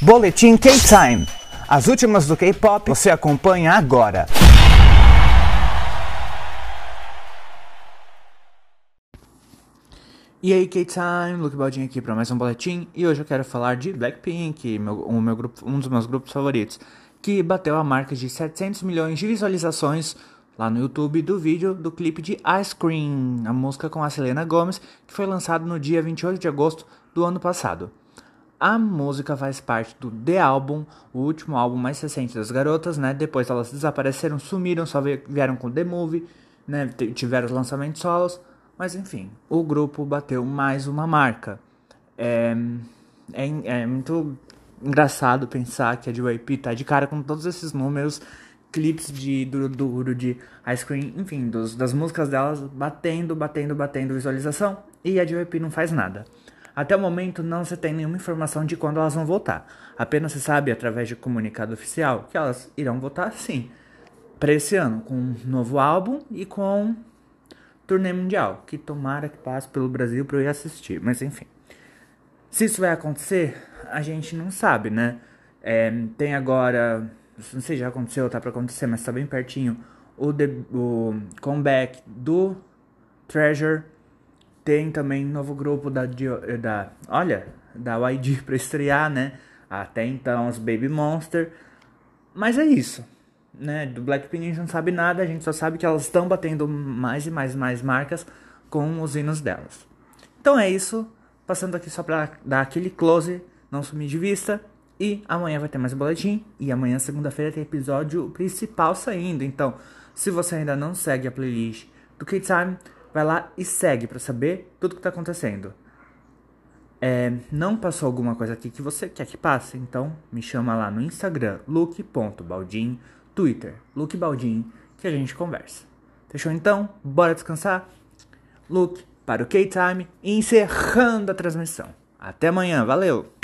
Boletim K-Time. As últimas do K-pop você acompanha agora. E aí, K-Time, Luke Baldin aqui para mais um boletim e hoje eu quero falar de Blackpink, meu, o meu grupo, um dos meus grupos favoritos, que bateu a marca de 700 milhões de visualizações lá no YouTube do vídeo do clipe de Ice Cream, a música com a Selena Gomez, que foi lançado no dia 28 de agosto do ano passado. A música faz parte do The Album, o último álbum mais recente das garotas, né? Depois elas desapareceram, sumiram, só vieram com The Movie, né? Tiveram os lançamentos solos, mas enfim, o grupo bateu mais uma marca. É, é, é muito engraçado pensar que a JYP tá de cara com todos esses números, clipes de Duro Duro, de Ice Cream, enfim, dos, das músicas delas batendo, batendo, batendo visualização, e a JYP não faz nada. Até o momento não se tem nenhuma informação de quando elas vão voltar. Apenas se sabe através de comunicado oficial que elas irão voltar sim para esse ano com um novo álbum e com turnê mundial, que tomara que passe pelo Brasil para eu ir assistir, mas enfim. Se isso vai acontecer, a gente não sabe, né? É, tem agora, não sei se já aconteceu ou tá para acontecer, mas tá bem pertinho o, o comeback do Treasure tem também novo grupo da, da olha, da YG para estrear, né? Até então os Baby Monster. Mas é isso, né? Do Blackpink a gente não sabe nada, a gente só sabe que elas estão batendo mais e mais e mais marcas com os hinos delas. Então é isso, passando aqui só para dar aquele close, não sumir de vista. E amanhã vai ter mais um boletim. E amanhã, segunda-feira, tem episódio principal saindo. Então, se você ainda não segue a playlist do K-Time, vai lá e segue para saber tudo que está acontecendo. É, não passou alguma coisa aqui que você quer que passe? Então me chama lá no Instagram, luke.baldin, Twitter, lukebaldim, que a gente conversa. Fechou então? Bora descansar? Luke para o K-Time, encerrando a transmissão. Até amanhã, valeu!